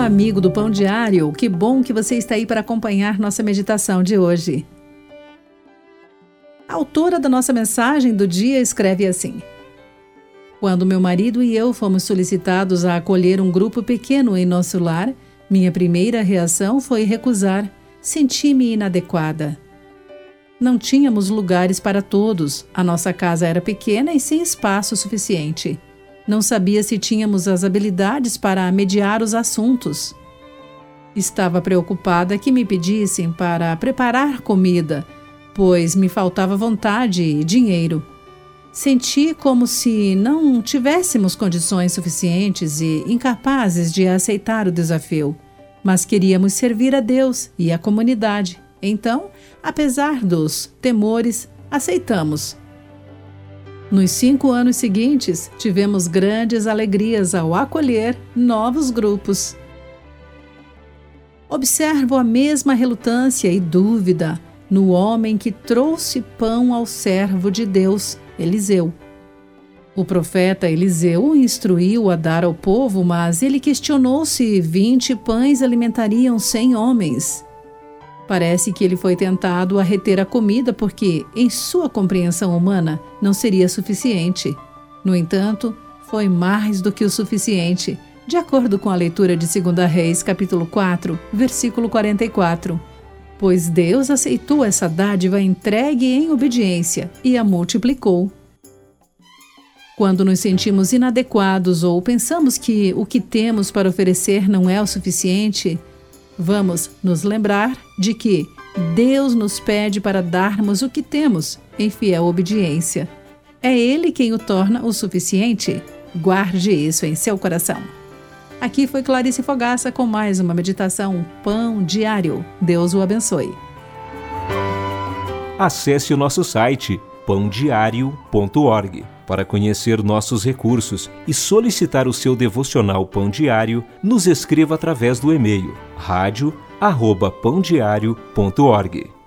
amigo do Pão Diário. Que bom que você está aí para acompanhar nossa meditação de hoje. A autora da nossa mensagem do dia escreve assim: Quando meu marido e eu fomos solicitados a acolher um grupo pequeno em nosso lar, minha primeira reação foi recusar. Senti-me inadequada. Não tínhamos lugares para todos, a nossa casa era pequena e sem espaço suficiente. Não sabia se tínhamos as habilidades para mediar os assuntos. Estava preocupada que me pedissem para preparar comida, pois me faltava vontade e dinheiro. Senti como se não tivéssemos condições suficientes e incapazes de aceitar o desafio, mas queríamos servir a Deus e a comunidade. Então, apesar dos temores, aceitamos nos cinco anos seguintes, tivemos grandes alegrias ao acolher novos grupos. Observo a mesma relutância e dúvida no homem que trouxe pão ao servo de Deus, Eliseu. O profeta Eliseu o instruiu a dar ao povo, mas ele questionou se vinte pães alimentariam cem homens. Parece que ele foi tentado a reter a comida porque, em sua compreensão humana, não seria suficiente. No entanto, foi mais do que o suficiente, de acordo com a leitura de 2 Reis, capítulo 4, versículo 44. Pois Deus aceitou essa dádiva entregue em obediência e a multiplicou. Quando nos sentimos inadequados ou pensamos que o que temos para oferecer não é o suficiente, Vamos nos lembrar de que Deus nos pede para darmos o que temos em fiel obediência. É Ele quem o torna o suficiente. Guarde isso em seu coração. Aqui foi Clarice Fogaça com mais uma meditação Pão Diário. Deus o abençoe. Acesse o nosso site pãodiário.org para conhecer nossos recursos e solicitar o seu devocional Pão Diário, nos escreva através do e-mail rádio@pãodiario.org.